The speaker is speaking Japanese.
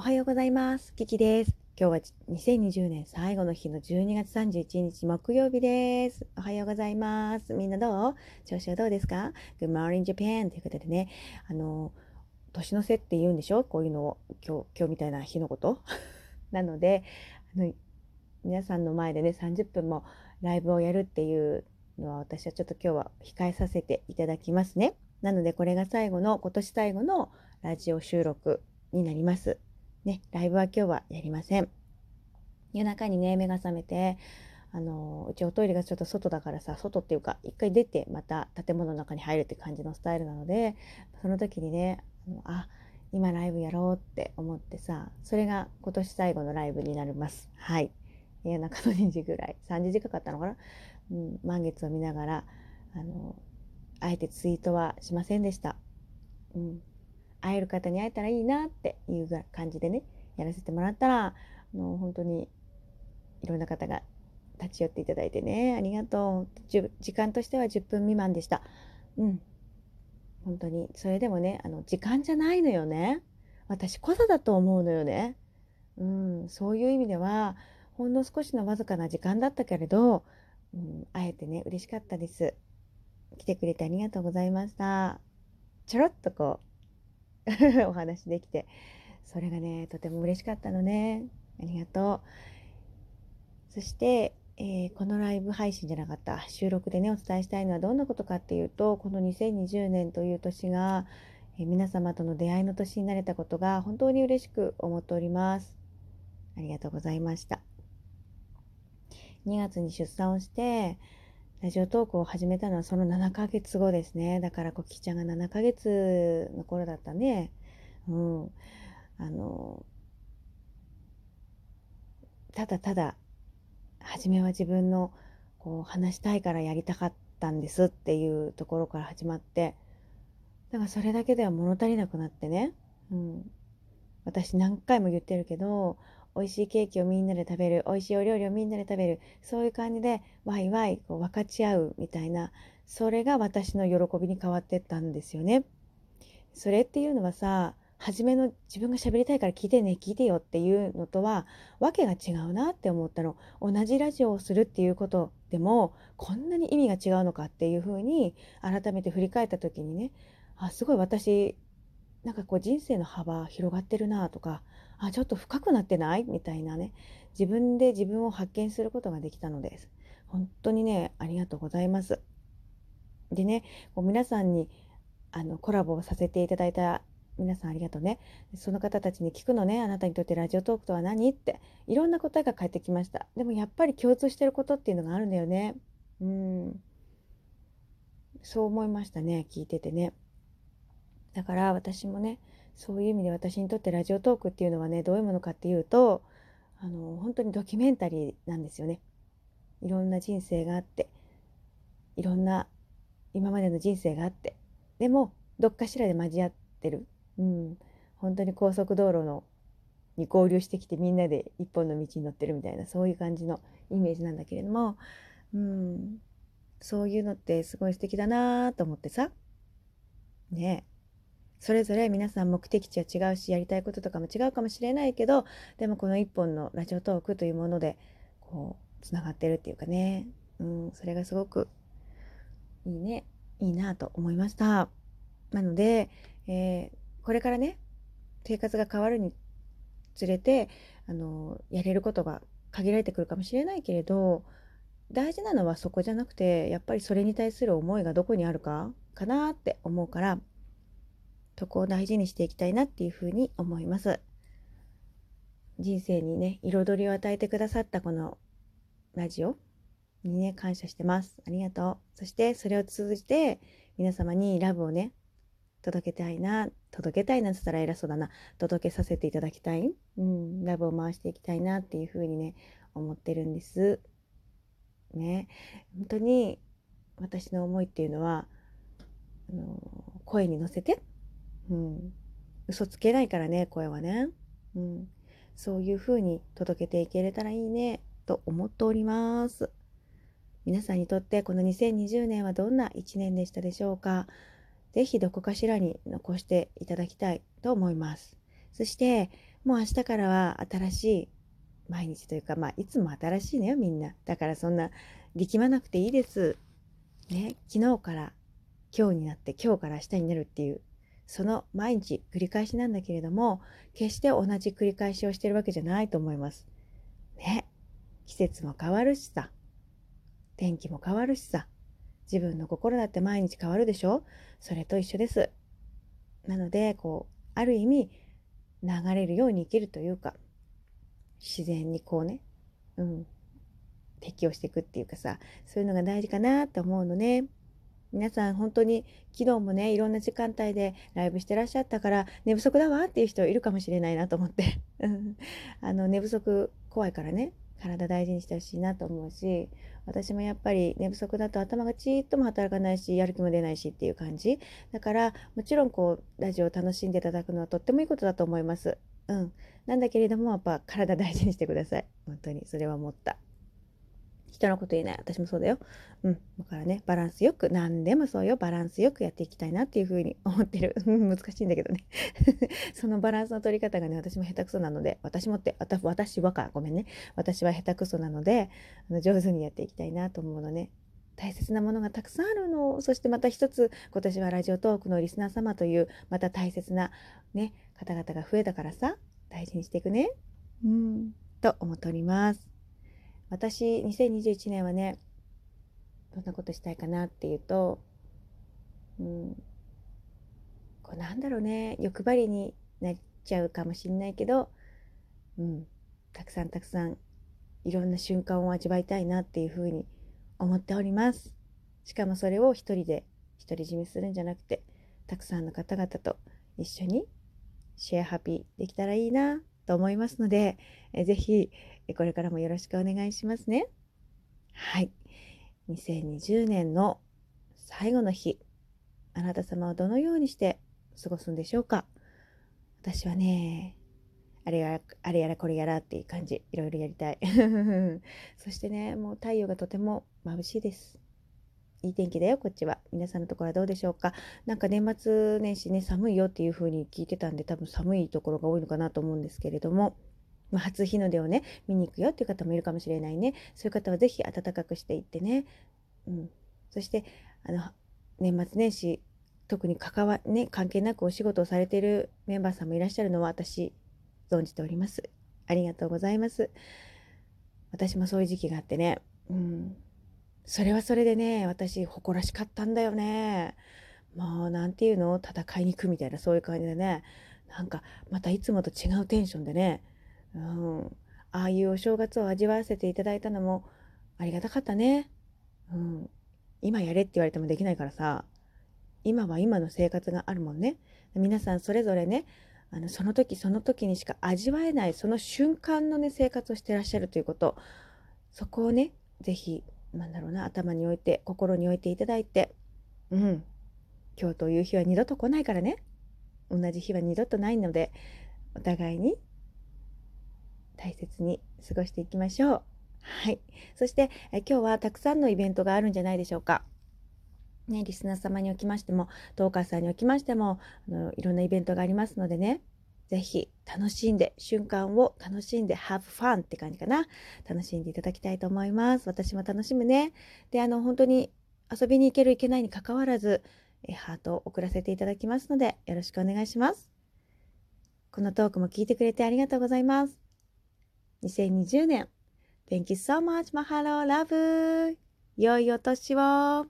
おはようございます。キキです。今日は2020年最後の日の12月31日木曜日です。おはようございます。みんなどう？調子はどうですか ?Good morning Japan ということでね、あの、年の瀬って言うんでしょ？こういうのを今日、今日みたいな日のこと？なので、あの、皆さんの前でね、30分もライブをやるっていうのは私はちょっと今日は控えさせていただきますね。なのでこれが最後の、今年最後のラジオ収録になります。ね、ライブは今日はやりません。夜中にね、目が覚めて、あの、うちおトイレがちょっと外だからさ、外っていうか、一回出てまた建物の中に入るって感じのスタイルなので、その時にね、あのあ、今ライブやろうって思ってさ、それが今年最後のライブになります。はい。夜中の2時ぐらい、3時近かったのかな？うん、満月を見ながら、あの、あえてツイートはしませんでした。うん。会える方に会えたらいいなっていう感じでねやらせてもらったらあの本当にいろんな方が立ち寄っていただいてねありがとう。時間としては10分未満でした。うん。本当に。それでもねあの時間じゃないのよね。私こそだと思うのよね。うん。そういう意味ではほんの少しのわずかな時間だったけれど、うん、あえてね嬉しかったです。来てくれてありがとうございました。ちょろっとこう お話できて。それがねとても嬉しかったのね。ありがとう。そして、えー、このライブ配信じゃなかった。収録でねお伝えしたいのはどんなことかっていうとこの2020年という年が、えー、皆様との出会いの年になれたことが本当に嬉しく思っております。ありがとうございました。2月に出産をしてラジオトークを始めたのはその7ヶ月後ですね。だからコキちゃんが7ヶ月の頃だったね。うん。あの、ただただ、初めは自分のこう話したいからやりたかったんですっていうところから始まって、だからそれだけでは物足りなくなってね。うん。私何回も言ってるけど、美味しいケーキをみんなで食べる美味しいお料理をみんなで食べるそういう感じでワイワイこう分かち合うみたいなそれが私の喜びに変わってったんですよね。それっていうのはさ初めの自分が喋りたいから聞いてね聞いてよっていうのとはわけが違うなって思ったの同じラジオをするっていうことでもこんなに意味が違うのかっていうふうに改めて振り返った時にねあすごい私なんかこう人生の幅広がってるなとかあちょっと深くなってない？みたいなね。自分で自分を発見することができたのです。本当にねありがとうございます。でねこう皆さんにあのコラボをさせていただいた皆さんありがとうね。その方たちに聞くのねあなたにとってラジオトークとは何？っていろんな答えが返ってきました。でもやっぱり共通してることっていうのがあるんだよね。うん。そう思いましたね聞いててね。だから私もねそういう意味で私にとってラジオトークっていうのはねどういうものかっていうとあの本当にドキュメンタリーなんですよね。いろんな人生があっていろんな今までの人生があってでもどっかしらで交わってる、うん、本当に高速道路のに合流してきてみんなで一本の道に乗ってるみたいなそういう感じのイメージなんだけれども、うん、そういうのってすごい素敵だなと思ってさ。ね。えそれぞれ皆さん目的地は違うしやりたいこととかも違うかもしれないけどでもこの一本のラジオトークというものでこうつながってるっていうかね、うん、それがすごくいいね。いいなと思いました。なので、えー、これからね生活が変わるにつれてあのやれることが限られてくるかもしれないけれど大事なのはそこじゃなくてやっぱりそれに対する思いがどこにあるかかなって思うからそこを大事にしていきたいなっていうふうに思います。人生にね、彩りを与えてくださったこのラジオにね、感謝してます。ありがとう。そしてそれを通じて皆様にラブをね、届けたいな、届けたいなって言ったら偉そうだな、届けさせていただきたい。うん、ラブを回していきたいなっていうふうにね、思ってるんです。ね、本当に私の思いっていうのは、あの声に乗せてうん、嘘つけないからね声はね、うん、そういう風に届けていけれたらいいねと思っております。皆さんにとってこの2020年はどんな1年でしたでしょうか。是非どこかしらに残していただきたいと思います。そしてもう明日からは新しい毎日というかまあいつも新しいのよみんな。だからそんな力まなくていいです。ね昨日から今日になって今日から明日になるっていうその毎日繰り返しなんだけれども決して同じ繰り返しをしてるわけじゃないと思います。ね。季節も変わるしさ。天気も変わるしさ。自分の心だって毎日変わるでしょ？それと一緒です。なのでこうある意味流れるように生きるというか自然にこうねうん適応していくっていうかさそういうのが大事かなって思うのね。皆さん本当に昨日もねいろんな時間帯でライブしてらっしゃったから寝不足だわっていう人いるかもしれないなと思って。あの寝不足怖いからね体大事にしてほしいなと思うし私もやっぱり寝不足だと頭がちーっとも働かないしやる気も出ないしっていう感じ。だからもちろんこうラジオを楽しんでいただくのはとってもいいことだと思います。うん、なんだけれどもやっぱ体大事にしてください。本当に。それは思った。人のこと言えない私もそうだよ。うん。だからね、バランスよく、何でもそうよ、バランスよくやっていきたいなっていうふうに思ってる。難しいんだけどね。そのバランスの取り方がね、私も下手くそなので、私もって、私はか、ごめんね。私は下手くそなので、あの上手にやっていきたいなと思うのね。大切なものがたくさんあるの。そしてまた一つ、今年はラジオトークのリスナー様という、また大切なね、方々が増えたからさ、大事にしていくね。うん、と思っております。私2021年はねどんなことしたいかなっていうと、うん、こうなんだろうね欲張りになっちゃうかもしんないけど、うん、たくさんたくさんいろんな瞬間を味わいたいなっていうふうに思っております。しかもそれを一人で独り占めするんじゃなくてたくさんの方々と一緒にシェアハピーできたらいいなと思いますので、えぜひこれからもよろしくお願いしますね。はい。2020年の最後の日、あなた様はどのようにして過ごすんでしょうか？私はね、あれや、あれやらこれやらっていう感じ、いろいろやりたい。そしてね、もう太陽がとても眩しいです。いい天気だよ、こっちは。皆さんのところはどうでしょうか？なんか年末年始ね、寒いよっていう風に聞いてたんで、多分寒いところが多いのかなと思うんですけれども、まあ、初日の出をね、見に行くよっていう方もいるかもしれないね。そういう方は是非暖かくしていってね。うん。そして、あの、年末年始、特に関わ、ね、関係なくお仕事をされているメンバーさんもいらっしゃるのは私、存じております。ありがとうございます。私もそういう時期があってね。うん。それはそれでね、私、誇らしかったんだよね。もう、なんていうの？戦いに行くみたいな、そういう感じでね。なんか、またいつもと違うテンションでね。うん。ああいうお正月を味わわせていただいたのも、ありがたかったね。うん。今やれって言われてもできないからさ。今は今の生活があるもんね。皆さんそれぞれね、あのその時その時にしか味わえないその瞬間のね生活をしてらっしゃるということそこをね是非なんだろうな頭に置いて心に置いていただいてうん今日という日は二度と来ないからね同じ日は二度とないのでお互いに大切に過ごしていきましょうはいそしてえ今日はたくさんのイベントがあるんじゃないでしょうかね、リスナー様におきましても、トーカーさんにおきましても、あのいろんなイベントがありますのでね、ぜひ楽しんで、瞬間を楽しんで、have fun って感じかな。楽しんでいただきたいと思います。私も楽しむね。で、あの、本当に遊びに行ける行けないにかかわらず、えハートを送らせていただきますので、よろしくお願いします。このトークも聞いてくれてありがとうございます。2020年、Thank you so much, Mahalo, love! 良いお年を